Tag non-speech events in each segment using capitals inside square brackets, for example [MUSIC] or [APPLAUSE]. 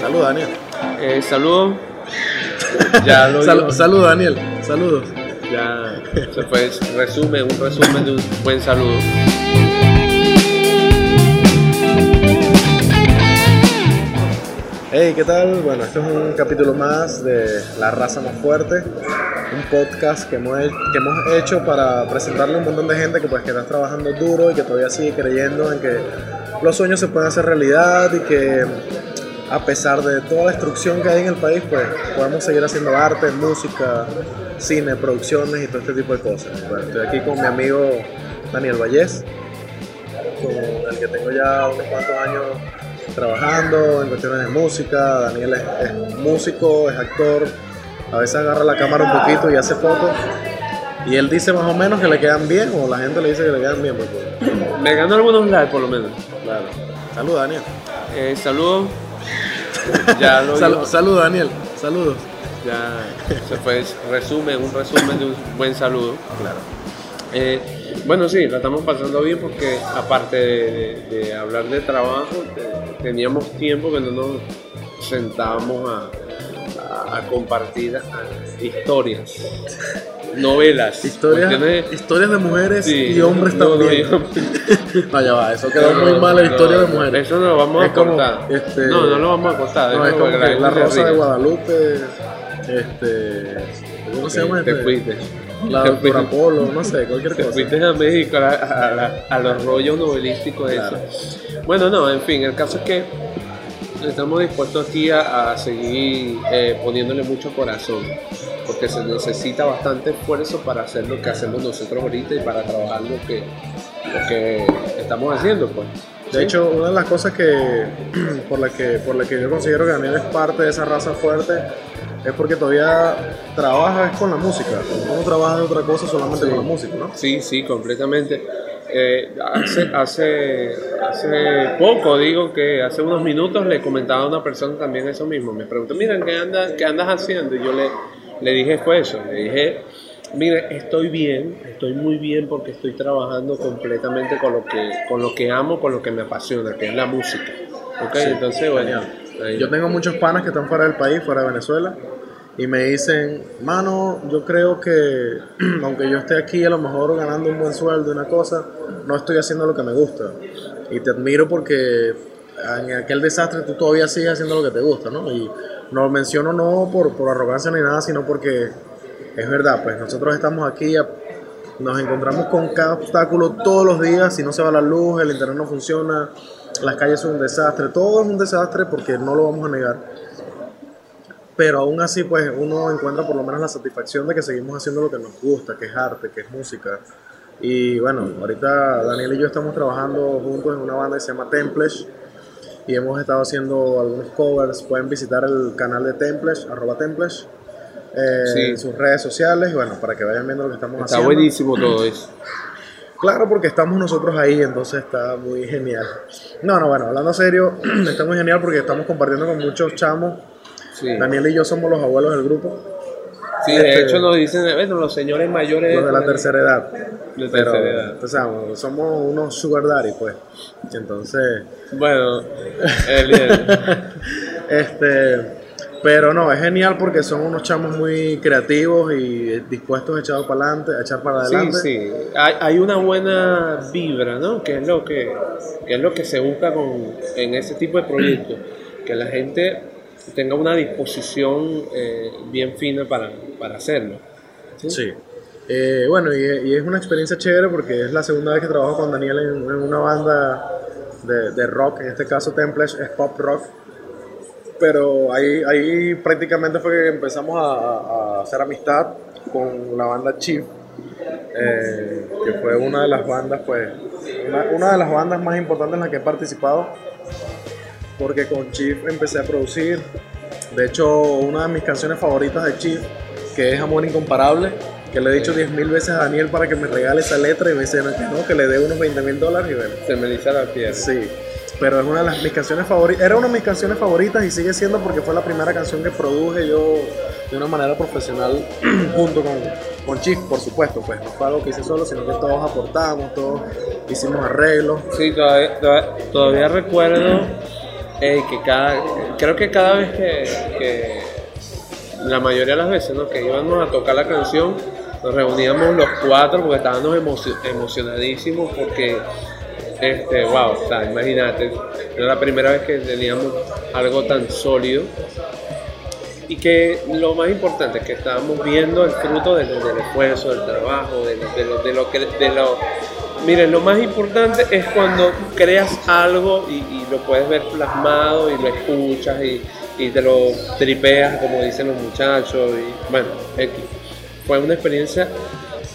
Salud, Daniel. Eh, saludos. [LAUGHS] Ya lo Sal- digo. salud, Daniel. Saludos. Ya se fue resumen, un resumen de un buen saludo. Hey, ¿qué tal? Bueno, este es un capítulo más de La Raza Más Fuerte, un podcast que hemos, he- que hemos hecho para presentarle a un montón de gente que, pues, que está trabajando duro y que todavía sigue creyendo en que los sueños se pueden hacer realidad y que a pesar de toda la destrucción que hay en el país, pues podemos seguir haciendo arte, música, cine, producciones y todo este tipo de cosas. Bueno, estoy aquí con mi amigo Daniel Vallés, con el que tengo ya unos cuantos años trabajando en cuestiones de música. Daniel es, es músico, es actor, a veces agarra la cámara un poquito y hace fotos. Y él dice más o menos que le quedan bien, o la gente le dice que le quedan bien. Porque, Me ganó algunos likes por lo menos. claro. Salud, Daniel. Eh, saludos. Ya lo Sal- digo. salud, Daniel. Saludos. Ya se fue resumen, un resumen de un buen saludo. Claro. Eh, bueno, sí, la estamos pasando bien porque aparte de, de- de hablar de trabajo, te- teníamos tiempo que no nos sentábamos a, compartir historias, novelas, Historias, de mujeres sí, y hombres no, también. [LAUGHS] No, ya va, eso quedó no, muy mal la no, historia de mujeres. Eso no lo vamos Es a como, cortar. este, no, no lo vamos a cortar. No, es déjalo como para que que la rosa de. Guadalupe, este, ¿cómo se llama? Te este? fuiste. La Te fuiste. Polo, no sé, cualquier Te cosa. fuiste a México a, la- a la- a los rollos novelísticos de Claro. eso. Bueno, no, en fin, el caso es que estamos dispuestos aquí a, a seguir eh, poniéndole mucho corazón, porque se necesita bastante esfuerzo para hacer lo que hacemos nosotros ahorita y para trabajar lo que, lo que estamos haciendo, pues. De ¿Sí? hecho, una de las cosas que [CLEARS THROAT] por la que por la que yo considero que Daniel es parte de esa raza fuerte es porque todavía trabaja es con la música. No trabaja de otra cosa solamente con la música, ¿no? Sí, sí, completamente. Eh, hace, hace, hace poco, digo que hace unos minutos le comentaba a una persona también eso mismo. Me preguntó, mira, ¿qué, anda, qué andas haciendo? Y yo le, le dije fue eso. Le dije, mire, estoy bien, estoy muy bien porque estoy trabajando completamente con lo que, con lo que amo, con lo que me apasiona, que es la música. ¿Ok? Sí, Entonces, bueno. ahí- Yo tengo muchos panas que están fuera del país, fuera de Venezuela, y me dicen, mano, yo creo que [CLEARS THROAT] aunque yo esté aquí a lo mejor ganando un buen sueldo y una cosa, no estoy haciendo lo que me gusta. Y te admiro porque en aquel desastre tú todavía sigues haciendo lo que te gusta, ¿no? Y no lo menciono no por, por arrogancia ni nada, sino porque es verdad, pues nosotros estamos aquí, nos encontramos con cada obstáculo todos los días, si no se va la luz, el internet no funciona, las calles son un desastre, todo es un desastre porque no lo vamos a negar. Pero aún así, pues uno encuentra por lo menos la satisfacción de que seguimos haciendo lo que nos gusta, que es arte, que es música. Y bueno, ahorita Daniel y yo estamos trabajando juntos en una banda que se llama Templesh y hemos estado haciendo algunos covers. Pueden visitar el canal de Templesh, arroba Templesh, eh, Sí. sus redes sociales, y bueno, para que vayan viendo lo que estamos Está haciendo. buenísimo todo eso. Claro, porque estamos nosotros ahí, entonces está muy genial. No, no, bueno, hablando serio, [CLEARS THROAT] está muy genial porque estamos compartiendo con muchos chamos. Sí, Daniel y yo somos los abuelos del grupo, Sí, de este- hecho nos dicen, bueno, los señores mayores... los de la tercera edad. De Pero, tercera edad. somos unos sugar daddy, pues. Entonces, Bueno, [LAUGHS] el, el- este, pero no, es genial porque son unos chamos muy creativos y dispuestos a echar para adelante, a echar para sí, adelante. sí, hay, hay una buena vibra, ¿no? Que es lo que, que es lo que se busca con, en ese tipo de proyectos, [CLEARS THROAT] que la gente tenga una disposición eh, bien fina para, para hacerlo. Sí. Eh, bueno, y, y es una experiencia chévere porque es la segunda vez que trabajo con Daniel en, en una banda de, de rock, en este caso Templesh es pop rock. Pero ahí, ahí prácticamente fue que empezamos a, a hacer amistad con la banda Chief, eh, que fue una de las bandas, pues, una, una de las bandas más importantes en las que he participado, porque con Chief empecé a producir. De hecho, una de mis canciones favoritas de Chief, que es Amor Incomparable, que le he dicho 10 mil veces a Daniel para que me regale esa letra y me dice no, que no, que le dé unos 20 mil dólares y bueno. Se me eriza la piel. Sí, pero es una de las, mis canciones favoritas, era una de mis canciones favoritas y sigue siendo porque fue la primera canción que produje yo de una manera profesional [CLEARS THROAT] junto con, con Chief, por supuesto, pues no fue algo que hice solo, sino que todos aportamos, todos hicimos arreglos. Sí, todavía, todavía, recuerdo que cada, creo que cada vez que, la mayoría de las veces ¿no? que íbamos a tocar la canción, nos reuníamos los cuatro porque estábamos emocio- emocionadísimos porque, este, wow, o sea, imagínate, era la primera vez que teníamos algo tan sólido y que lo más importante es que estábamos viendo el fruto del, del esfuerzo, del trabajo, de, lo- de lo, que, de lo, miren, lo más importante es cuando creas algo y, lo puedes ver plasmado y lo escuchas y, te lo tripeas, como dicen los muchachos, y bueno, fue una experiencia,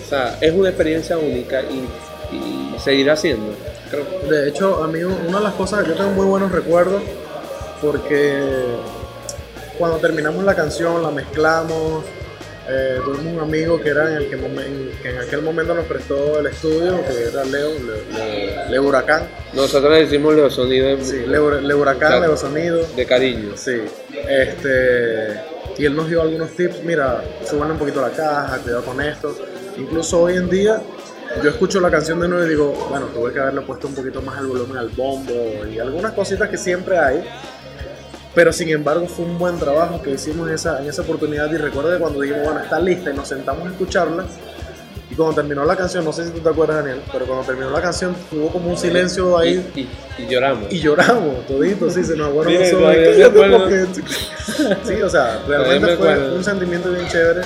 o sea, es una experiencia única y, y seguirá siendo. De hecho, a mí una de las cosas, yo tengo muy buenos recuerdos porque cuando terminamos la canción, la mezclamos, eh, tuvimos un amigo que era en el que, momen- que en aquel momento nos prestó el estudio, que era Leo, Leo, Leo- Leo Huracán. Nosotros le decimos los sonidos Sí, Leo, Leo Huracán. Leo Sonido. de cariño. Sí, este, y él nos dio algunos tips, mira, suban un poquito la caja, cuidado con esto. Incluso hoy en día, yo escucho la canción de nuevo y digo, bueno, tuve que haberle puesto un poquito más el volumen al bombo y algunas cositas que siempre hay. Pero sin embargo fue un buen trabajo que hicimos en esa, en esa oportunidad y recuerdo que cuando dijimos, bueno, está lista y nos sentamos a escucharla y cuando terminó la canción, no sé si tú te acuerdas Daniel, pero cuando terminó la canción hubo como un silencio ahí Y, y- y lloramos. y lloramos, toditos, sí, se nos aguaron los ojos. porque- Sí, o sea, realmente me fue acuerdo. un sentimiento bien chévere.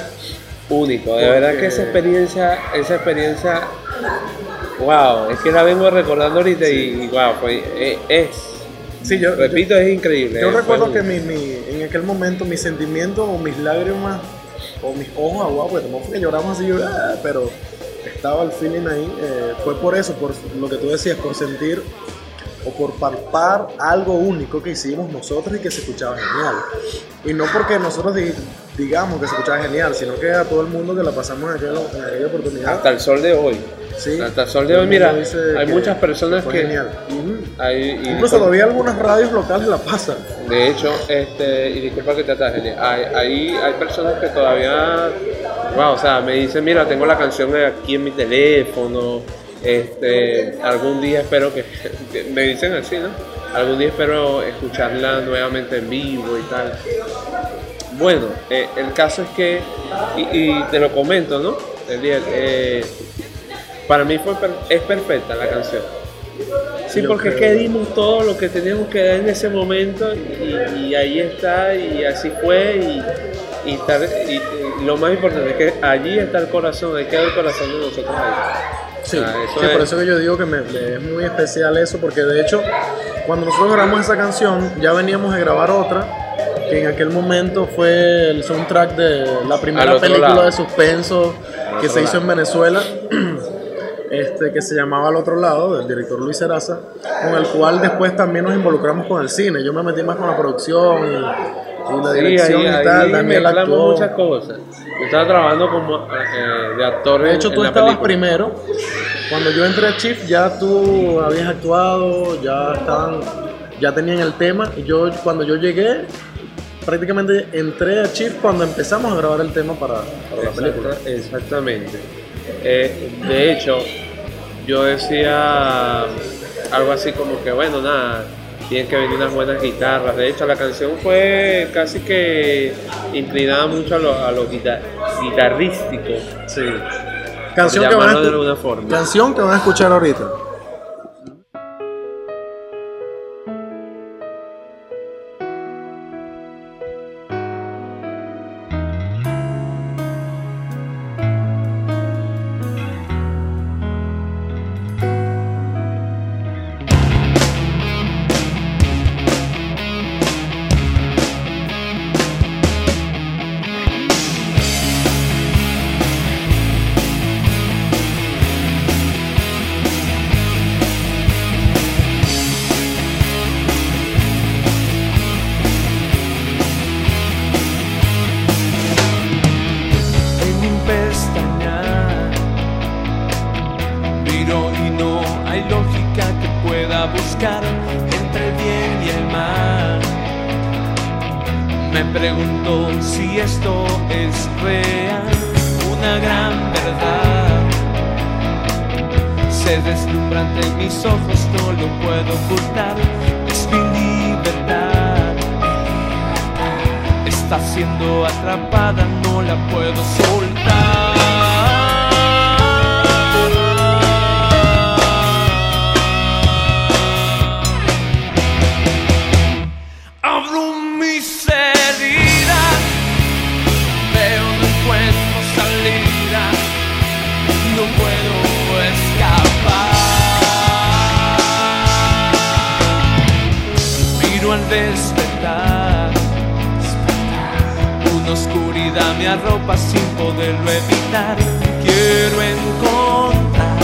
único. De verdad que esa experiencia, esa experiencia, wow, es que la vengo recordando ahorita y, y wow, fue, eh, es, Sí, yo, repito, es increíble. yo, eh, recuerdo que mi, mi- en aquel momento mis sentimientos o mis lágrimas o mis ojos aguados, porque tampoco fue que lloramos así, "Ah", pero estaba el feeling ahí. eh, fue por eso, por lo que tú decías, por sentir o por palpar algo único que hicimos nosotros y que se escuchaba genial. Y no porque nosotros di- digamos que se escuchaba genial, sino que a todo el mundo que la pasamos en aquella, en aquella oportunidad. hasta el sol de hoy. Sí, Hasta el sol de hoy, el mira, hay que muchas personas que... genial. Ujú, hay- y Incluso todavía algunas radios locales la pasan. De hecho, este, y disculpa que te ataje, hay, hay, hay personas que todavía, wow, o sea, me dicen, mira, tengo la canción aquí en mi teléfono, este, algún día espero [LAUGHS] que, me dicen así, ¿no? Algún día espero escucharla nuevamente en vivo y tal. Bueno, eh, el caso es que, y, y te lo comento, ¿no? Eliel, eh, para mí fue per- es perfecta la canción. Sí, Yo porque es que dimos todo lo que teníamos que dar en ese momento y, y ahí está y así fue y, y, tal- y- y lo más importante es que allí está el corazón, ahí queda el corazón de nosotros ahí. Sí, Ah, eso sí, es- por eso que yo digo que me, me es muy especial eso, porque de hecho, cuando nosotros grabamos esa canción, ya veníamos de grabar otra, que en aquel momento fue el soundtrack de la primera película lado. de suspenso Al que se hizo en Venezuela, este, que se llamaba Al otro lado, del director Luis Seraza, con el cual después también nos involucramos con el cine. Yo me metí más con la producción y, y la Sí, dirección ahí, y ahí tal. Daniel mezclamos actuó. muchas cosas. Yo estaba trabajando como eh, de actor De hecho, en tú estabas primero. Cuando yo entré a Chief, ya tú habías actuado, ya estaban, ya tenían el tema. Y yo, cuando yo llegué, prácticamente entré a Chief cuando empezamos a grabar el tema para, para la película. Exacta- exactamente. Eh, de hecho, yo decía algo así como que, bueno, nada, tienen que venir unas buenas guitarras. De hecho, la canción fue casi que inclinada mucho a lo, a lo guita- guitarrístico. Sí. Canción que, van a de escu- alguna forma. canción que van a escuchar ahorita. Oscuridad me arropa sin poderlo evitar. Quiero encontrar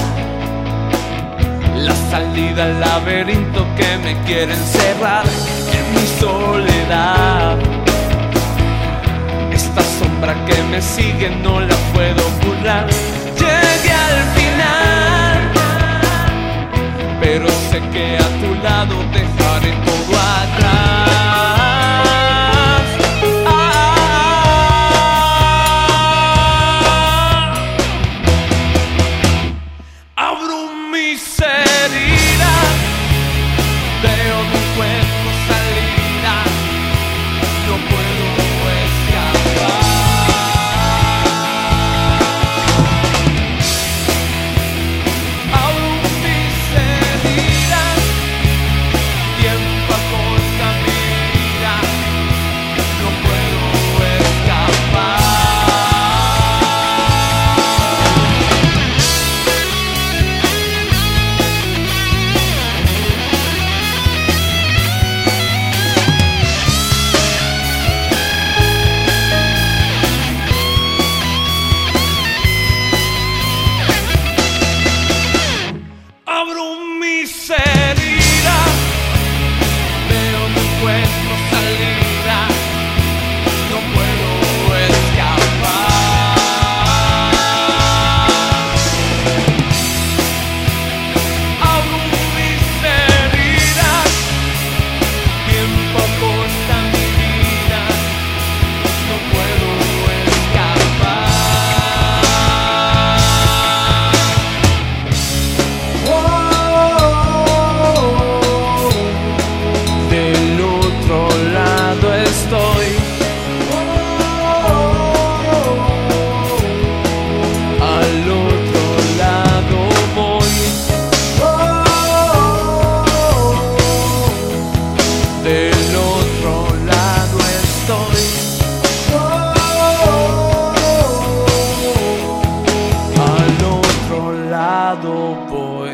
la salida al laberinto que me quiere encerrar en mi soledad. Esta sombra que me sigue no la puedo burlar. Llegué al final, pero sé que a tu lado dejaré todo atrás. Lado voy.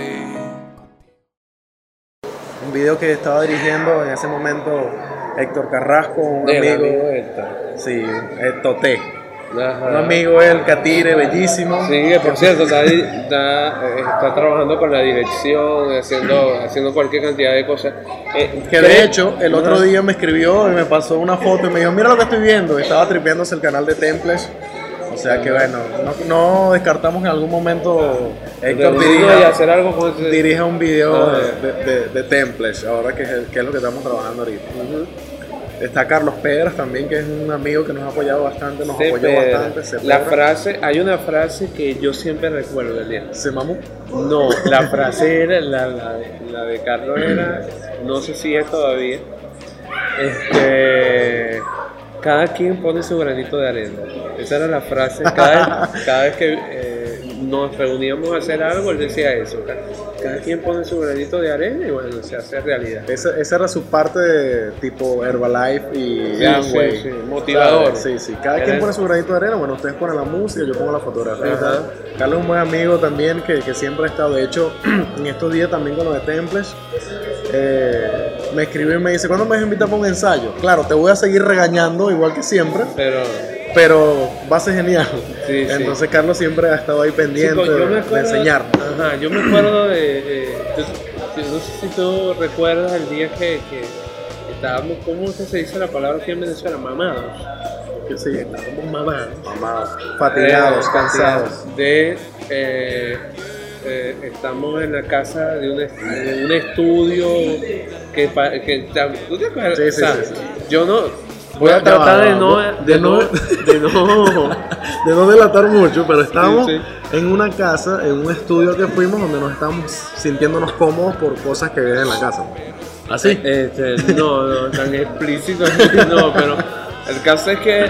Un video que estaba dirigiendo en ese momento Héctor Carrasco, un Del amigo. amigo Héctor. Sí, eh, Toté. Ajá. Un amigo él, Catire, bellísimo. Sí, que por cierto, está, está, eh, está trabajando con la dirección, haciendo, haciendo cualquier cantidad de cosas. Eh, Que ¿cree- de hecho, el otro día me escribió y me pasó una foto y me dijo, mira lo que estoy viendo. Estaba tripeándose el canal de Temples. O sea que bueno, no, no descartamos en algún momento Héctor de- y dirija, hacer algo con ese- dirija un video Ah, de, de- ahora que es, el- que es lo que estamos trabajando ahorita. Está Carlos Pedras también, que es un amigo que nos ha apoyado bastante, nos apoyó bastante. Se La Pedra. frase, hay una frase que yo siempre recuerdo, Elian. Se mamó. No, la frase era, la, la, la de Carlos era, no sé si es todavía, este, cada quien pone su granito de arena. Esa era la frase, cada, [LAUGHS] cada vez que eh, nos reuníamos a hacer algo, él decía eso, cada, cada quien pone su granito de arena y bueno, se hace realidad. Esa, esa era su parte de tipo Herbalife y Sí, Amway. sí, sí, motivador. Sí, sí. Cada Era quien pone su granito de arena. Bueno, ustedes ponen la música, yo pongo la fotografía. Ajá. Carlos es un buen amigo también que, que siempre ha estado. De hecho, [CLEARS THROAT] en estos días también con lo de Temples, eh, me escribió y me dice: ¿Cuándo me vas a invitar para un ensayo? Claro, te voy a seguir regañando igual que siempre, Pero pero va a ser genial. Sí, [LAUGHS] sí. Entonces, Carlos siempre ha estado ahí pendiente Chico, de, enseñarnos. Ajá, yo me acuerdo de, de- yo- yo no sé si tú recuerdas el día que, que estábamos, ¿cómo es que se dice la palabra aquí en Venezuela? Mamados. Que sí, Estábamos mamados. amados, fatigados, Eh, cansados. De, eh, eh, estamos en la casa de un, est- de un estudio que, que ¿tú te acuerdas? Sí, sí, O sea, sí, sí. Yo no voy a tratar de no, de no, de no [LAUGHS] de no delatar mucho, pero estábamos Sí, en una casa, en un estudio que fuimos donde nos estábamos sintiéndonos cómodos por cosas que vienen en la casa. ¿Así? Este, no, no, tan explícito [LAUGHS] no, pero el caso es que,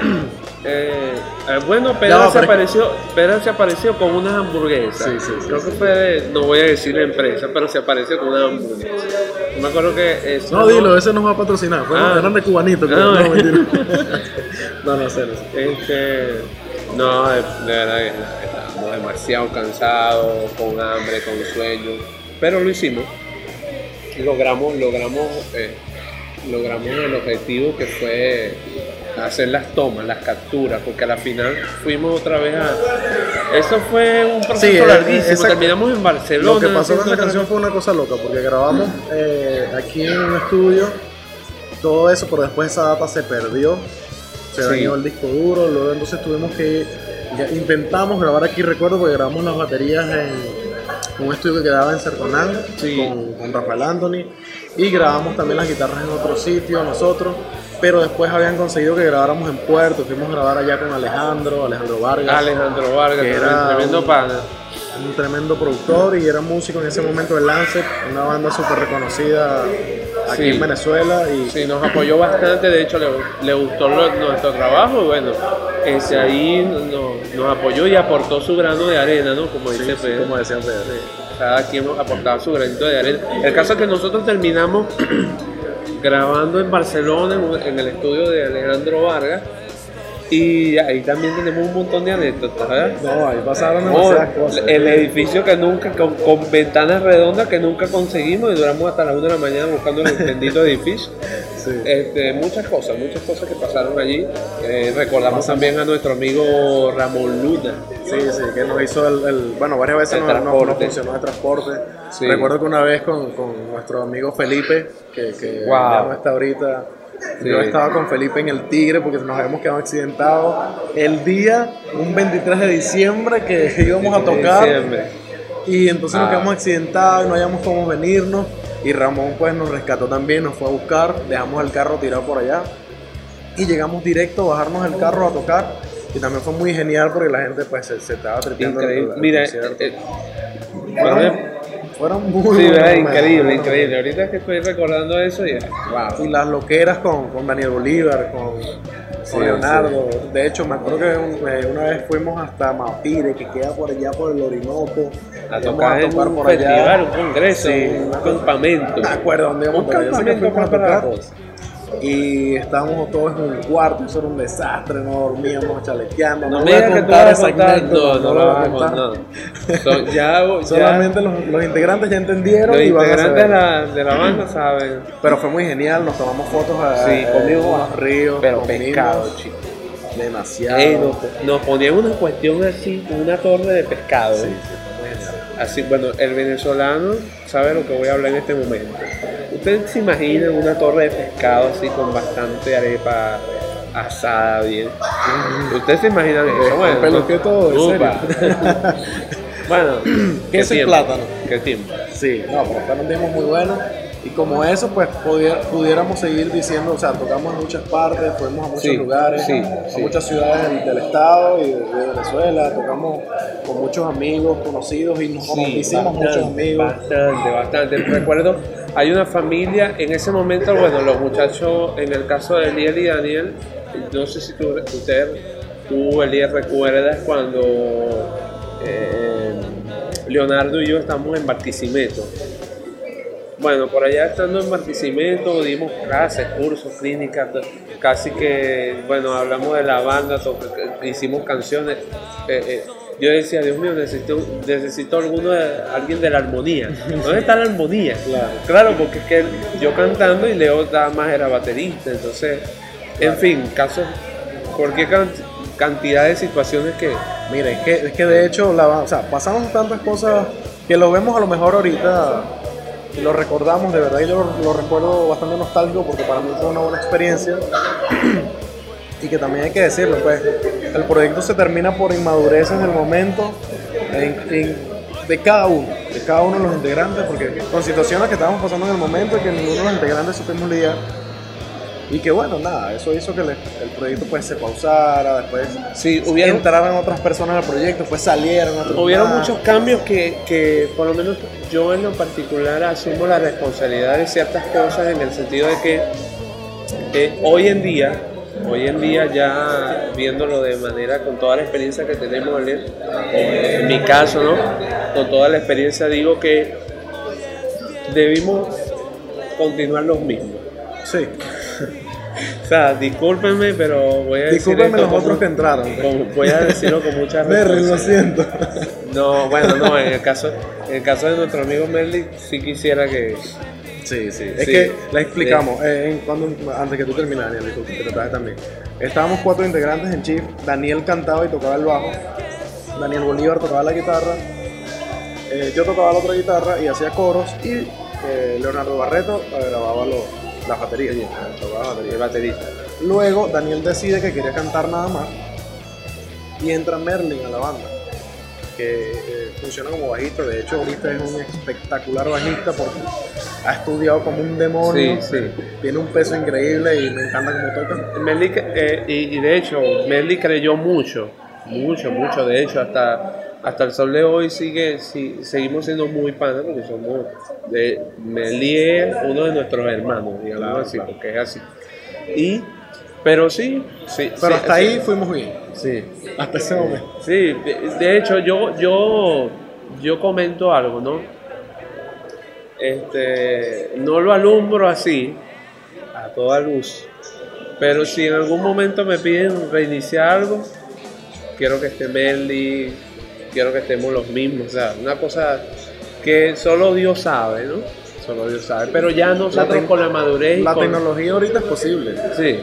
eh, eh, bueno, Pedro, se apareció, Pedro se apareció con unas hamburguesas. Sí, sí, sí, Creo que fue, de- no voy a decir la empresa, pero se apareció con unas hamburguesas. Yo me acuerdo que eso... No, dilo, ese nos va a patrocinar. Fueron, Ah. eran de cubanito. que- No, No, mentira. [LAUGHS] no, no sé, no sé. Este, no, de, de verdad que estábamos demasiado cansados, con hambre, con sueño, pero lo hicimos. Logramos, logramos, eh, logramos el objetivo que fue hacer las tomas, las capturas, porque a la final fuimos otra vez a... Eso fue un proceso Sí, larguísimo, esa- terminamos en Barcelona. Lo que pasó con esa canción fue una cosa loca, porque grabamos eh, aquí en un estudio todo eso, pero después esa data se perdió, se Sí. dañó el disco duro, luego entonces tuvimos que, intentamos grabar aquí, recuerdo, porque grabamos las baterías en un estudio que quedaba en Serconal Sí. con, con Rafael Anthony, y grabamos también las guitarras en otro sitio nosotros, pero después habían conseguido que grabáramos en Puerto, fuimos a grabar allá con Alejandro, Alejandro Vargas Alejandro Vargas, Que era tremendo un- pana. un tremendo productor y era músico en ese momento de Lancet, una banda súper reconocida aquí Sí. en Venezuela y Sí, nos apoyó bastante, de hecho le, le gustó lo- nuestro trabajo y bueno, ese ahí no- nos apoyó y aportó su grano de arena, ¿no? Como dice sí, Pedro. como decía Pedro. Cada quien aportaba su granito de arena. El caso es que nosotros terminamos [CLEARS THROAT] grabando en Barcelona, en, el estudio de Alejandro Vargas, y ahí también tenemos un montón de anécdotas, ¿verdad? No, ahí pasaron demasiadas cosas. el edificio que nunca, con, con ventanas redondas que nunca conseguimos y duramos hasta las 1 de la mañana buscando el bendito [LAUGHS] edificio. Sí. Este, muchas cosas, muchas cosas que pasaron allí. Eh, recordamos también a nuestro amigo Ramón Luna. Sí, sí, que nos hizo el, el- bueno, varias veces El nos, nos- nos funcionó de transporte. Sí. Recuerdo que una vez con, con nuestro amigo Felipe, que, que Wow. ya no está ahorita, Sí. yo estaba con Felipe en el Tigre porque nos habíamos quedado accidentados el día, un 23 de diciembre, que íbamos a tocar. Y entonces nos Ah. quedamos accidentados y no hayamos cómo venirnos. Y Ramón pues nos rescató también, nos fue a buscar, dejamos el carro tirado por allá. Y llegamos directo a bajarnos el carro a tocar. Y también fue muy genial porque la gente pues se, se estaba tripeando. el- Increíble. el Mira, bueno, fueron muy sí, increíble, increíble. Ahorita que estoy recordando eso, ya, wow. Y las loqueras con, con Daniel Bolívar, con, con Sí, Leonardo. De hecho, me acuerdo que un- eh, una vez fuimos hasta Mapire, que queda por allá por el Orinoco. A tocar en un festival, un congreso, Sí. un campamento. Me acuerdo dónde íbamos Un a tocar, campamento a para tocar. Y estábamos todos en un cuarto, eso era un desastre, no dormíamos chalequeando. No voy me a digas que tú vas a No, no lo a vas a contar. [LAUGHS] So- ya, ya- Solamente los, los integrantes ya entendieron los y a integrantes la, de la banda saben. Pero fue muy genial, nos tomamos fotos a, Sí, eh, comimos en los ríos, pero pescado, chico. demasiado. Ey, nos, nos ponían una cuestión así, una torre de pescado. Sí, sí. Así, bueno, el venezolano sabe lo que voy a hablar en este momento. Ustedes se imaginan una torre de pescado así con bastante arepa asada bien. Ustedes se imaginan eso. Bueno, peluqué todo, en upa. [LAUGHS] bueno, qué y tiempo, plátano. Qué tiempo. Sí, no, pero fueron tiempos muy buenos. Y como eso, pues pudiéramos seguir diciendo, o sea, tocamos en muchas partes, fuimos a muchos Sí, lugares, sí, a sí. muchas ciudades del, del estado y de, de Venezuela, tocamos con muchos amigos conocidos y nos hicimos muchos amigos. Bastante, bastante. Recuerdo, hay una familia, en ese momento, bueno, los muchachos, en el caso de Eliel y Daniel, no sé si tú, usted, tú, Eliel, recuerdas cuando eh, Leonardo y yo estamos en Barquisimeto. Bueno, por allá estando en Barquisimeto dimos clases, cursos, clínicas, casi que, bueno, hablamos de la banda, hicimos canciones. eh, eh, yo decía, Dios mío, necesito, necesito alguno de, alguien de la armonía. [LAUGHS] ¿Dónde está la armonía? Claro, porque es que yo cantando y Leo nada más era baterista, entonces, en fin, casos, cualquier can- cantidad de situaciones que... Mira, es que, es que de hecho, la, o sea, pasamos tantas cosas que lo vemos a lo mejor ahorita lo recordamos, de verdad yo lo, lo recuerdo bastante nostálgico porque para mí fue una buena experiencia. Y que también hay que decirlo, pues el proyecto se termina por inmadureces del momento en- en- de cada uno, de cada uno de los integrantes, porque con situaciones que estábamos pasando en el momento y que ninguno de los integrantes supimos lidiar, Y que bueno, nada, eso hizo que le- el proyecto pues se pausara, después Sí, hubieron, entraran otras personas al proyecto, después salieron otros hubieron más. muchos cambios que, que, por lo menos yo en lo particular asumo la responsabilidad de ciertas cosas en el sentido de que eh, hoy en día, hoy en día ya viéndolo de manera con toda la experiencia que tenemos en, el- en mi caso, ¿no? Con toda la experiencia digo que debimos continuar los mismos. Sí, O sea, discúlpenme, pero voy a decir discúlpenme esto los con otros que entraron. con- voy a decirlo con mucha [LAUGHS] Merry, lo siento. No, bueno, no, en el caso, en el caso de nuestro amigo Merly, sí quisiera que. Sí, sí. Es Sí. que la explicamos. eh, en- cuando, antes que tú terminaras, Daniel, te traje también. Estábamos cuatro integrantes en Chief. Daniel cantaba y tocaba el bajo. Daniel Bolívar tocaba la guitarra. eh, yo tocaba la otra guitarra y hacía coros. Y eh, Leonardo Barreto grababa lo- las baterías. tocaba las baterías. El baterista. Luego Daniel decide que quería cantar nada más. Y entra Merlin a la banda. Que eh, funciona como bajista. De hecho, ahorita es un espectacular bajista porque ha estudiado como un demonio. Sí, sí. Tiene un peso increíble y me encanta cómo toca. Merly, eh, y, y de hecho, Merly creyó mucho, mucho, mucho. De hecho, hasta, hasta el sol de hoy sigue, sí, seguimos siendo muy panas porque somos. De, Merly es uno de nuestros hermanos, digamos Claro, así, claro. porque es así. Y, pero sí, sí. Pero sí, hasta sí, ahí fuimos bien. Sí. Hasta ese momento. Sí, de, de hecho yo, yo, yo comento algo, ¿no? Este, no lo alumbro así, a toda luz, pero si en algún momento me piden reiniciar algo, quiero que esté Melly, quiero que estemos los mismos, o sea, una cosa que solo Dios sabe, ¿no? Solo Dios sabe, pero ya nosotros tec- con la madurez La con- tecnología ahorita es posible. Sí,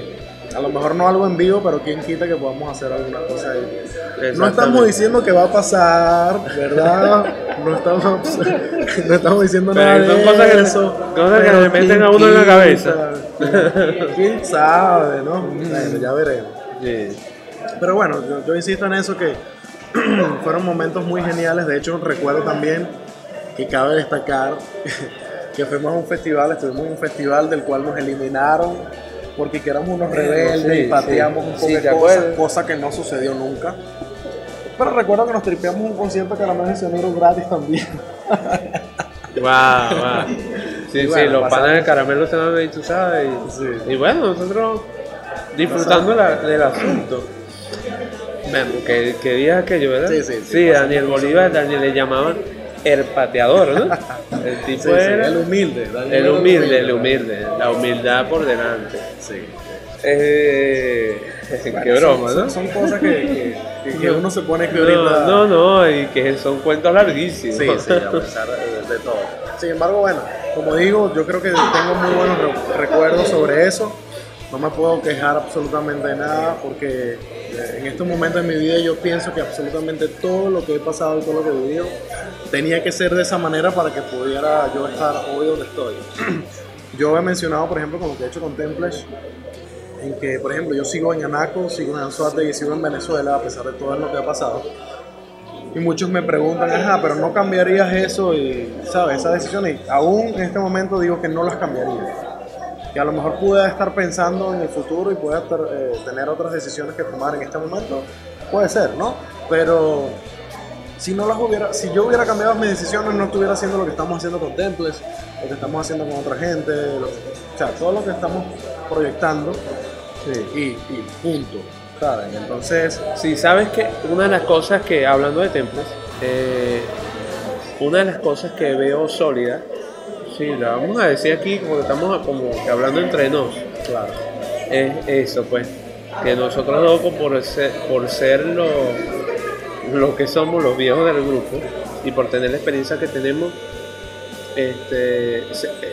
A lo mejor no algo en vivo, pero quién quita que podamos hacer alguna cosa ahí. No estamos diciendo que va a pasar, ¿verdad? [LAUGHS] No estamos, no estamos diciendo Pero nada son de cosas que- eso. cosas que le meten a uno en la cabeza. ¿Quién sabe, no? Bueno, ya veremos. sí. Pero bueno, yo, yo insisto en eso que [CLEARS THROAT] fueron momentos muy geniales. De hecho, recuerdo también que cabe destacar [LAUGHS] que fuimos a un festival, estuvimos en un festival del cual nos eliminaron porque que éramos unos rebeldes Sí, y pateamos sí. un poco Sí, de ¿te cosas, cosa que no sucedió nunca. Pero recuerdo que nos tripeamos un concierto que era más misionero gratis también. [LAUGHS] Wow, wow. Sí, sí, los pasamos. panas de caramelo estaban ahí, tú sabes. Y, Sí. y bueno, nosotros disfrutando la- del asunto. Bueno, que, que día aquello, ¿verdad? Sí, sí, sí, Daniel. Bolívar, Daniel le llamaban el pateador, ¿no? [LAUGHS] El tipo Sí, sí, era el humilde. Daniel el humilde, el humilde, la humildad por delante. Sí. Eh, [LAUGHS] qué Bueno, broma, son, ¿no? Son cosas que, que- que uno se pone que No, ahorita... no, no, y que son cuentos larguísimos. Sí, sí, a pesar de, de todo. Sin embargo, bueno, como digo, yo creo que tengo muy buenos re- recuerdos sobre eso. No me puedo quejar absolutamente de nada porque eh, en estos momentos de mi vida yo pienso que absolutamente todo lo que he pasado y todo lo que he vivido tenía que ser de esa manera para que pudiera yo estar hoy donde estoy. [CLEARS THROAT] Yo he mencionado, por ejemplo, con lo que he hecho con Temples, en que, por ejemplo, yo sigo en Anaco, sigo en Anzuate y sigo en Venezuela a pesar de todo lo que ha pasado. Y muchos me preguntan, ajá, pero no cambiarías eso y, ¿sabes? Esa decisión. Y aún en este momento digo que no las cambiaría. Que a lo mejor pueda estar pensando en el futuro y pueda estar, eh, tener otras decisiones que tomar en este momento. Puede ser, ¿no? Pero si no las hubiera, si yo hubiera cambiado mis decisiones, no estuviera haciendo lo que estamos haciendo con Temples, lo que estamos haciendo con otra gente, lo- o sea, todo lo que estamos proyectando y, y punto. ¿saben? Entonces, Sí, sabes que una de las cosas que, hablando de templos, eh, una de las cosas que veo sólida, sí, la vamos a decir aquí como que estamos como que hablando entre nos, claro. es eso, pues, que nosotros dos por ser, por ser lo, lo que somos los viejos del grupo y por tener la experiencia que tenemos, este,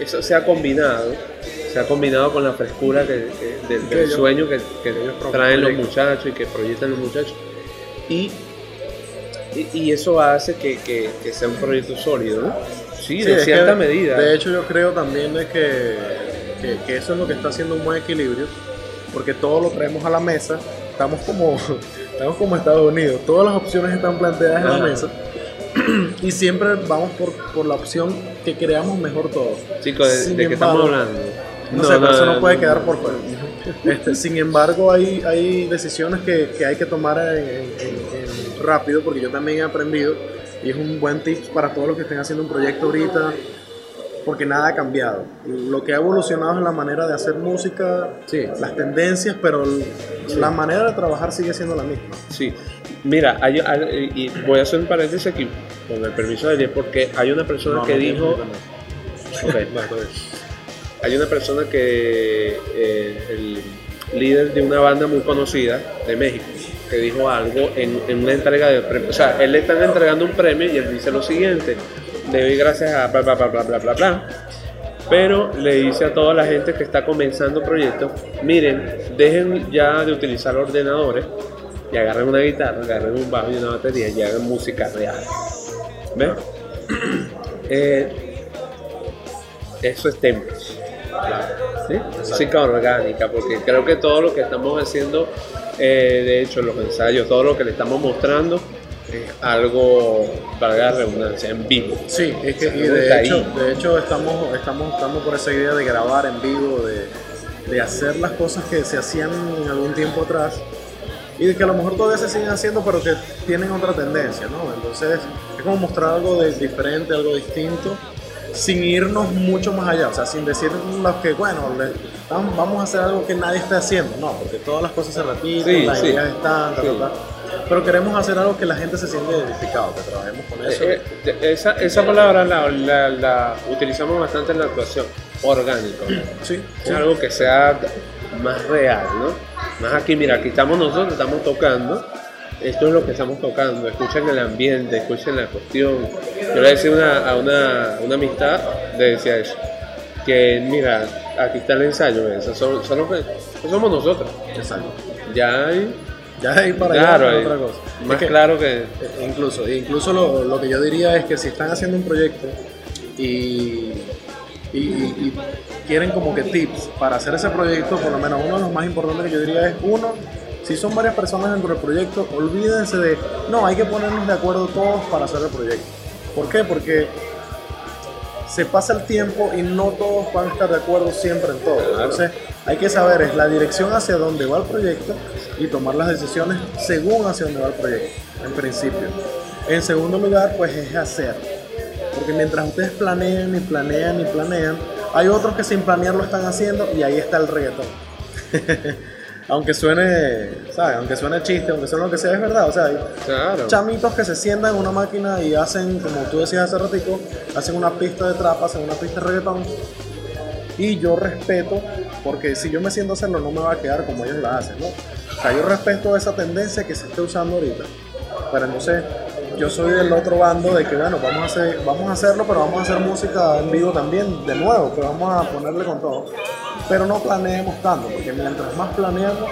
eso se ha combinado, se ha combinado con la frescura que, que- del, Que del ellos- sueño que, traen los muchachos y que proyectan los muchachos. Y, y, y eso hace que, que- que sea un proyecto sólido, ¿no? Sí, Sí, de cierta que, medida. De hecho, yo creo también de que, que, que eso es lo que está haciendo un buen equilibrio, porque todo lo traemos a la mesa. Estamos como, [LAUGHS] estamos como Estados Unidos, todas las opciones están planteadas en la mesa [CLEARS THROAT] y siempre vamos por, por la opción que creamos mejor todos. Chicos, ¿de, de qué estamos hablando? No, sé, pero eso no puede quedar por fuera. Este, sin embargo, hay, hay decisiones que, que hay que tomar en- en- en rápido, porque yo también he aprendido, y es un buen tip para todos los que estén haciendo un proyecto ahorita, porque nada ha cambiado. Lo que ha evolucionado es la manera de hacer música, Sí. las tendencias, pero la manera de trabajar sigue siendo la misma. Sí, mira, hay, hay- y voy a hacer un paréntesis aquí, con el permiso de Dios, porque hay una persona No, que no, dijo, no, [LAUGHS] hay una persona que, eh, el líder de una banda muy conocida de México, que dijo algo en, en una entrega de premio, o sea, él le están entregando un premio y él dice lo siguiente, le doy gracias a bla, bla, bla, bla, bla, bla, bla, pero le dice a toda la gente que está comenzando proyectos, miren, dejen ya de utilizar ordenadores y agarren una guitarra, agarren un bajo y una batería y hagan música real. ¿Ves? [CLEARS THROAT] Eh, eso es tempos. ¿sí? Música orgánica, porque creo que todo lo que estamos haciendo, eh, de hecho, los ensayos, todo lo que le estamos mostrando, es algo, valga la redundancia, en vivo. Sí, es que y de hecho, de hecho estamos, estamos optando por esa idea de grabar en vivo, de, de hacer las cosas que se hacían en algún tiempo atrás y de que a lo mejor todavía se siguen haciendo pero que tienen otra tendencia, ¿no? Entonces es como mostrar algo de diferente, algo distinto, sin irnos mucho más allá, o sea, sin decir los que, bueno, le- vam- vamos a hacer algo que nadie está haciendo, no, porque todas las cosas se repiten, Sí, las sí. ideas están, ta, ta, Sí. ta. pero queremos hacer algo que la gente se siente identificado, que trabajemos con eso. Eh, eh, esa, esa palabra la, la- la utilizamos bastante en la actuación, orgánico. sí, Es algo que sea más real, ¿no? Más aquí, mira, aquí estamos nosotros, estamos tocando. Esto es lo que estamos tocando. Escuchen el ambiente, escuchen la cuestión. Yo le decía una- a una, una amistad, le decía eso. Que mira, aquí está el ensayo, eso son, son lo que- eso somos nosotros. exacto. Ya hay, Ya ahí para claro, allá hay- otra cosa. más Es que, claro que. Incluso, incluso lo, lo que yo diría es que si están haciendo un proyecto y- y quieren como que tips para hacer ese proyecto, por lo menos uno de los más importantes que yo diría es uno, si son varias personas dentro del proyecto, olvídense de, no, hay que ponernos de acuerdo todos para hacer el proyecto. ¿Por qué? Porque se pasa el tiempo y no todos van a estar de acuerdo siempre en todo. Entonces, hay que saber es la dirección hacia dónde va el proyecto y tomar las decisiones según hacia dónde va el proyecto, en principio. En segundo lugar, pues es hacer. Porque mientras ustedes planean y planean y planean, hay otros que sin planear lo están haciendo y ahí está el reggaetón. [LAUGHS] aunque suene, ¿sabes? Aunque suene chiste, aunque suene lo que sea, es verdad. O sea, hay Claro. chamitos que se sientan en una máquina y hacen, como tú decías hace ratico, hacen una pista de trap, hacen una pista de reggaetón. Y yo respeto, porque si yo me siento a hacerlo, no me va a quedar como ellos la hacen, ¿no? O sea, yo respeto esa tendencia que se esté usando ahorita. Pero entonces, yo soy del otro bando de que, bueno, vamos a, hacer, vamos a hacerlo, pero vamos a hacer música en vivo también, de nuevo, que vamos a ponerle con todo. Pero no planeemos tanto, porque mientras más planeamos,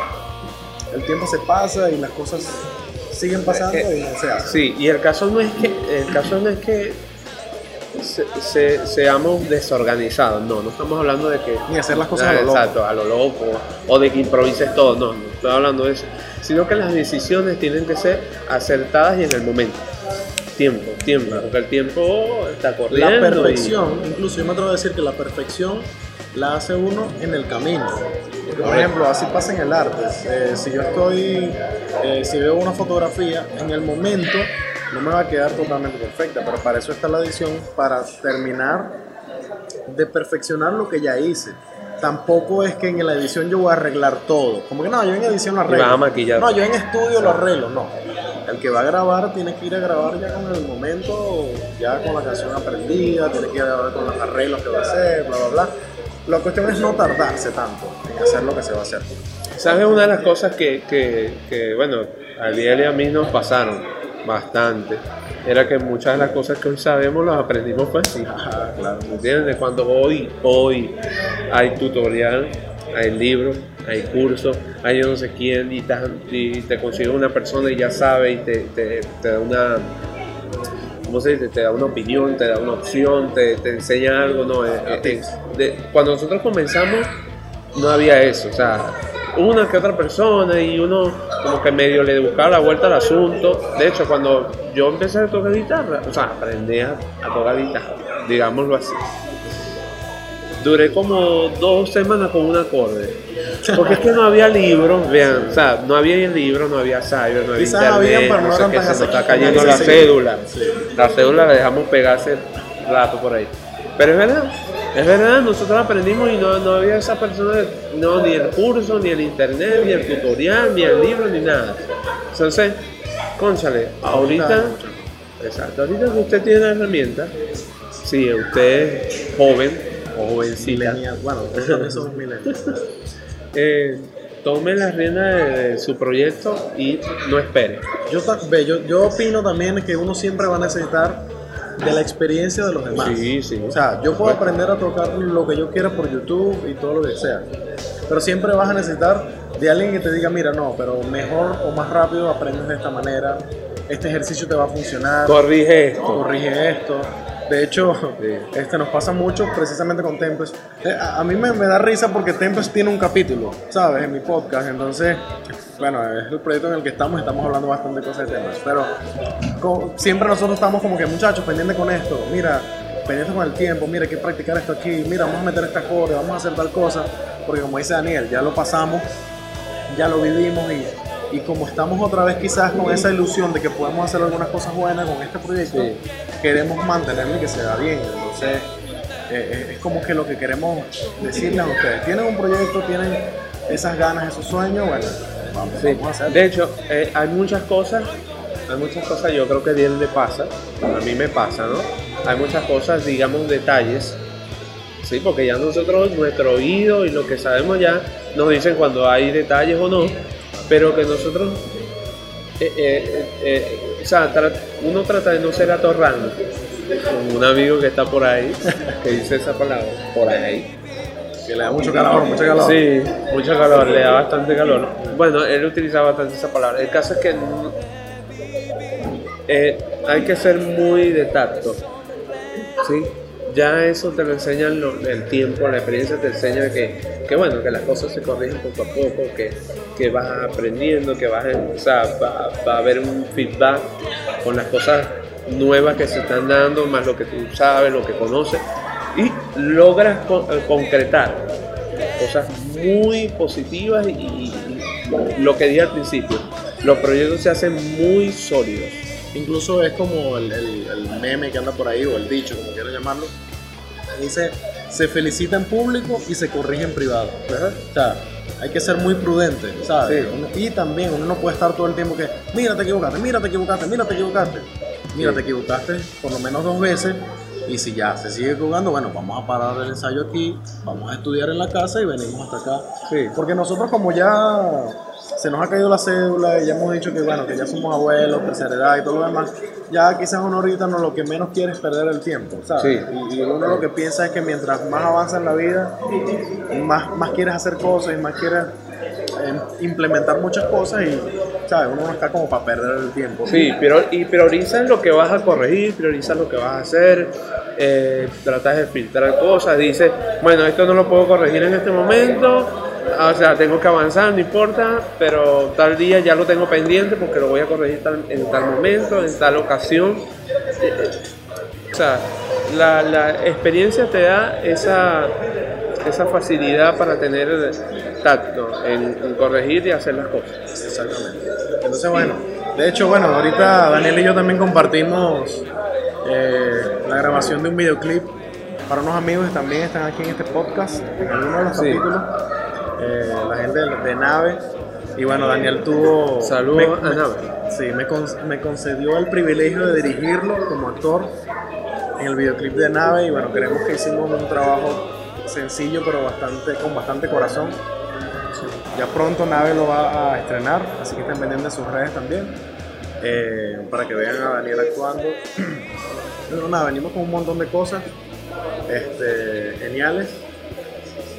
el tiempo se pasa y las cosas siguen pasando y no se hace. Sí, y el caso no es que, el caso no es que se- se- seamos desorganizados, no, no estamos hablando de que Ni hacer las cosas a lo loco. Exacto, a lo loco, o de que improvises todo, no, no estoy hablando de eso, sino que las decisiones tienen que ser acertadas y en el momento. Tiempo, tiempo, porque el tiempo está corriendo. La y- perfección, incluso yo me atrevo a decir que la perfección la hace uno en el camino. Porque, por ejemplo, así pasa en el arte. Eh, si yo estoy, eh, si veo una fotografía, en el momento no me va a quedar totalmente perfecta, pero para eso está la edición, para terminar de perfeccionar lo que ya hice. Tampoco es que en la edición yo voy a arreglar todo. Como que no, yo en edición lo Y arreglo. No, yo en estudio lo arreglo, no. El que va a grabar tiene que ir a grabar ya con el momento, ya con la canción aprendida, tiene que ir a grabar con los arreglos que va a hacer, bla, bla, bla. La cuestión es no tardarse tanto en hacer lo que se va a hacer. ¿Sabes una de las cosas que, que, que, bueno, a Liel y a mí nos pasaron bastante? Era que muchas de las cosas que hoy sabemos las aprendimos fue así. claro. ¿Entiendes? Cuando hoy, hoy hay tutorial, hay libros, hay cursos, hay yo no sé quién y te, y te consigue una persona y ya sabe y te, te, te da una, ¿cómo se dice? Te da una opinión, te da una opción, te, te enseña algo, no, es- es- de- cuando nosotros comenzamos no había eso, o sea, una que otra persona y uno como que medio le buscaba la vuelta al asunto. De hecho, cuando yo empecé a tocar guitarra, o sea, aprendí a, a tocar guitarra, digámoslo así. Duré como dos semanas con un acorde. Porque es que no había libros, vean, o sea, no había libros, no había cyber, no había Quizás internet, habían, pero no no sé qué, se nos está cayendo la Sí. cédula. Sí. La cédula la dejamos pegarse rato por ahí. Pero es verdad, es verdad, nosotros aprendimos y no, no había esa persona, no, ni el curso, ni el internet, ni el tutorial, ni el libro, ni nada. Entonces, conchale, ahorita, exacto, ahorita que usted tiene la herramienta, si usted es joven o jovencita, Millennial. Bueno, nosotros también somos millennials. eh, tome la rienda de, de su proyecto y no espere. Yo, yo, yo opino también que uno siempre va a necesitar de la experiencia de los demás. Sí, sí. O sea, yo puedo aprender a tocar lo que yo quiera por YouTube y todo lo que sea. Pero siempre vas a necesitar de alguien que te diga, mira, no, pero mejor o más rápido aprendes de esta manera. Este ejercicio te va a funcionar. Corrige esto. corrige esto. De hecho, este, nos pasa mucho precisamente con Tempest. A, mí me, da risa porque Tempest tiene un capítulo, ¿sabes? En mi podcast. Entonces, bueno, es el proyecto en el que estamos. Estamos hablando bastante cosas de temas. Pero siempre nosotros estamos como que, muchachos, pendientes con esto. Mira, pendientes con el tiempo. Mira, hay que practicar esto aquí. Mira, vamos a meter este acorde, vamos a hacer tal cosa. Porque como dice Daniel, ya lo pasamos, ya lo vivimos y, y como estamos otra vez quizás con esa ilusión de que podemos hacer algunas cosas buenas con este proyecto, Sí. queremos mantenerlo y que se vea bien. Entonces, eh, eh, es como que lo que queremos decirles a ustedes. Tienen un proyecto, tienen esas ganas, esos sueños, bueno, vamos, Sí. vamos a hacerlo. De hecho, eh, hay muchas cosas, hay muchas cosas, yo creo que a Diel le pasa, a mí me pasa, ¿no? Hay muchas cosas, digamos, detalles, sí, porque ya nosotros, nuestro oído y lo que sabemos ya, nos dicen cuando hay detalles o no, pero que nosotros, eh, eh, eh, o sea, tra- uno trata de no ser atorrando, como un amigo que está por ahí, que dice esa palabra, por ahí. Que le da mucho calor, mucho calor. Sí, mucho calor, le da bastante calor. Bueno, él utilizaba bastante esa palabra. El caso es que eh, hay que ser muy de tacto. ¿sí? Ya eso te lo enseña el tiempo, la experiencia te enseña que, que bueno, que las cosas se corrigen poco a poco, que, que vas aprendiendo, que vas, o sea, va, va a haber un feedback con las cosas nuevas que se están dando, más lo que tú sabes, lo que conoces, y logras con- eh, concretar cosas muy positivas y- y lo que dije al principio, los proyectos se hacen muy sólidos. Incluso es como el, el- el meme que anda por ahí, o el dicho, como quieran llamarlo. Dice, se felicita en público y se corrige en privado. O sea, hay que ser muy prudente, ¿sabes? Sí. Y también uno no puede estar todo el tiempo que, mira, te equivocaste, mira, te equivocaste, mira, te equivocaste. Mira, Sí. te equivocaste por lo menos dos veces. Y si ya se sigue jugando, bueno, vamos a parar el ensayo aquí, vamos a estudiar en la casa y venimos hasta acá. Sí. Porque nosotros como ya se nos ha caído la cédula y ya hemos dicho que bueno, que ya somos abuelos, tercera edad y todo lo demás, ya quizás uno ahorita no lo que menos quiere es perder el tiempo, ¿sabes? Sí. Y, y uno lo que piensa es que mientras más avanza en la vida, más, más quieres hacer cosas y más quieres eh, implementar muchas cosas y, Uno no está como para perder el tiempo. Sí, pero, y priorizas lo que vas a corregir, priorizas lo que vas a hacer, eh, tratas de filtrar cosas, dices, bueno, esto no lo puedo corregir en este momento, o sea, tengo que avanzar, no importa, pero tal día ya lo tengo pendiente porque lo voy a corregir en tal momento, en tal ocasión. O sea, la, la experiencia te da esa, esa facilidad para tener tacto en, en corregir y hacer las cosas. Exactamente. Entonces, bueno, de hecho, bueno, ahorita Daniel y yo también compartimos eh, la grabación de un videoclip para unos amigos que también están aquí en este podcast, en alguno de los Sí. capítulos, eh, la gente de, de Nave. Y bueno, Daniel tuvo... Saludos a Nave. Sí, me, con- me concedió el privilegio de dirigirlo como actor en el videoclip de Nave y bueno, creemos que hicimos un trabajo sencillo pero bastante con bastante corazón. Ya pronto Nave lo va a estrenar, así que estén pendientes de sus redes también, eh, para que vean a Daniel actuando. [CLEARS THROAT] Pero nada, venimos con un montón de cosas este, geniales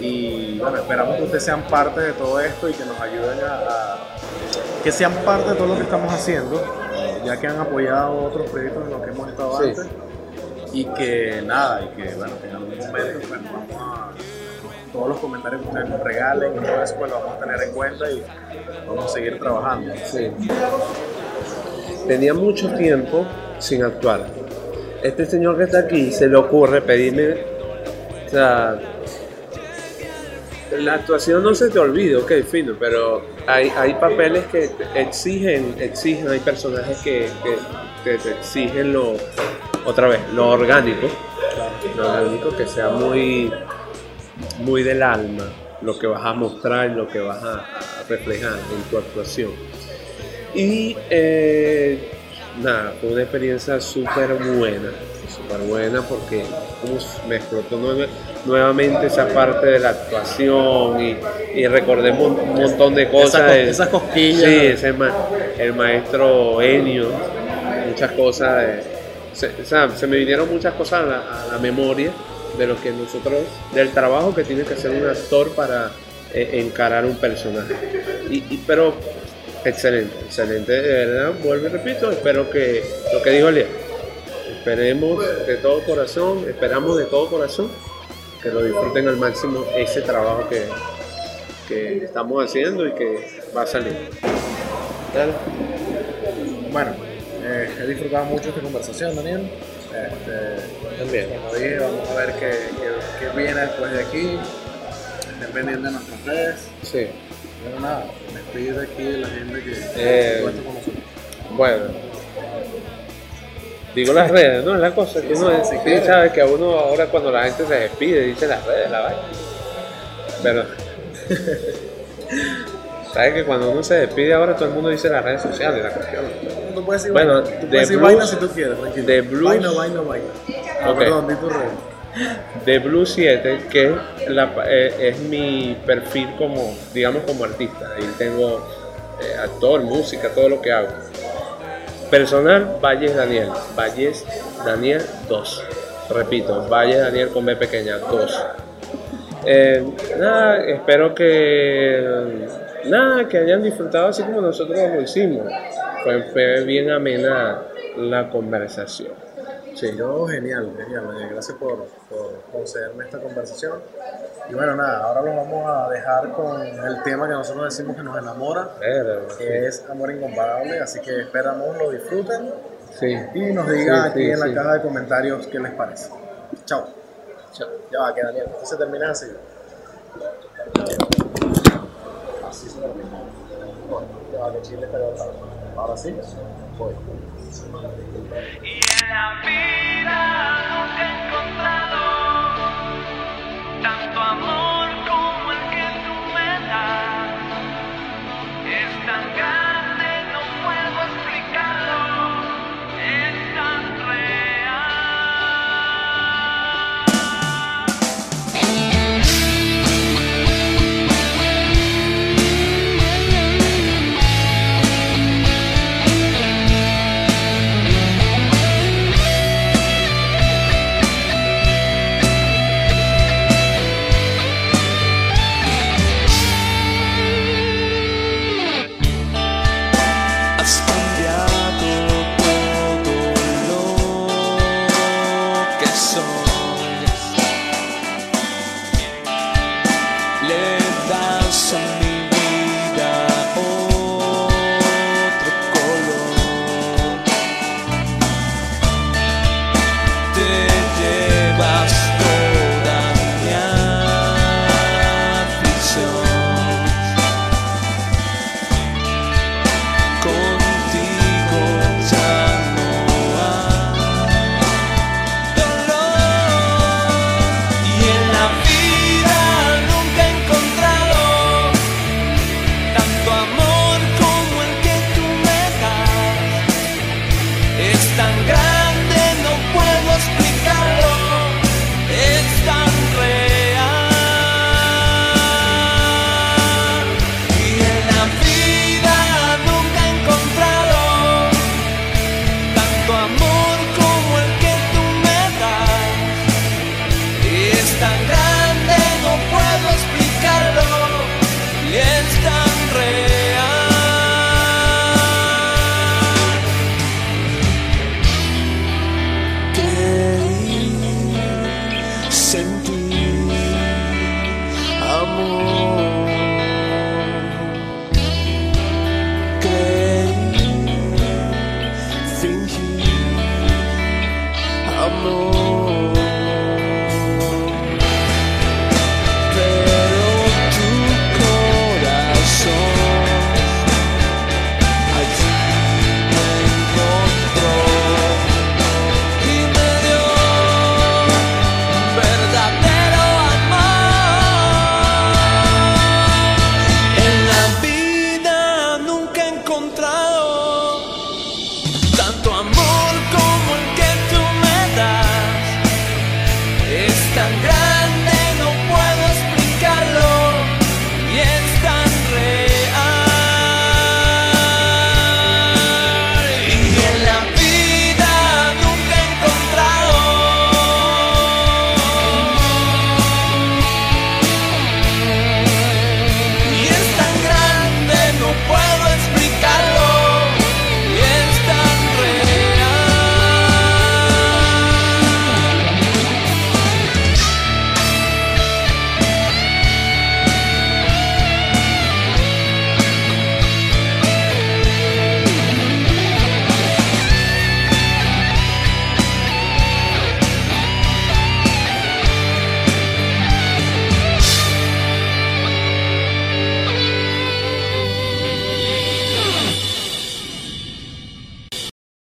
y bueno, esperamos que ustedes sean parte de todo esto y que nos ayuden a, a- que sean parte de todo lo que estamos haciendo, ya que han apoyado otros proyectos en los que hemos estado Sí. antes y que nada, y que bueno, en algún momento bueno, vamos a todos los comentarios que ustedes nos regalen y todo eso pues lo vamos a tener en cuenta y vamos a seguir trabajando. Sí. Tenía mucho tiempo sin actuar. Este señor que está aquí se le ocurre pedirme, o sea, la actuación no se te olvida, ok, fino, pero hay, hay papeles que te exigen, exigen, hay personajes que, que- que te exigen lo, otra vez, lo orgánico, lo orgánico que sea muy, muy del alma, lo que vas a mostrar, lo que vas a, a reflejar en tu actuación. Y eh, nada, fue una experiencia súper buena, súper buena porque uf, me explotó nueve- nuevamente esa parte de la actuación y, y recordé un, un montón de cosas. Esas, de- esas cosquillas. Sí, ese ma- el maestro Enio, muchas cosas, de- se, o sea, se me vinieron muchas cosas a la, a la memoria de lo que nosotros, del trabajo que tiene que hacer un actor para eh, encarar un personaje. Y, pero excelente, excelente, de verdad, vuelvo y repito, espero que lo que dijo Elia, esperemos de todo corazón, esperamos de todo corazón que lo disfruten al máximo ese trabajo que, que estamos haciendo y que va a salir. Bueno, eh, he disfrutado mucho esta conversación, Daniel. Este, También. como dije, vamos a ver qué, qué- qué viene después de aquí. Estén pendientes de nuestras redes. Sí. Pero nada, me despido aquí de la gente que Eh, con nosotros. Bueno. Digo las redes, ¿no? Es la cosa que uno sí, sabe que a uno ahora cuando la gente se despide dice las redes, la vaina. Pero. [LAUGHS] ¿Sabes que cuando uno se despide ahora todo el mundo dice las redes sociales, la cuestión? Tú puedes decir, Bueno, tú de puedes decir blues- vaina si tú quieres, tranquilo. blues- Vaina, vaina, vaina. Ah, perdón, di tu red. de Blue 7, que la- eh, es mi perfil como, digamos, como artista. Ahí tengo eh, actor, música, todo lo que hago. Personal, Valles Daniel. Valles Daniel 2. Repito, Valles Daniel con B pequeña, 2. Eh, nada, espero que nada, que hayan disfrutado así como nosotros lo hicimos. Fue, fue bien amena la conversación. Sí, yo genial, genial. Gracias por, por concederme esta conversación. Y bueno, nada, ahora lo vamos a dejar con el tema que nosotros decimos que nos enamora, Pero, que es Amor Incomparable. Así que esperamos lo disfruten sí. y nos digan Sí, aquí en la caja de comentarios qué les parece. Chao. Chao. Ya va, que Daniel, esto se termina así. Así se termina. Bueno, ya va, que Chile está. Ahora sí, voy. Y en la vida nunca encontraré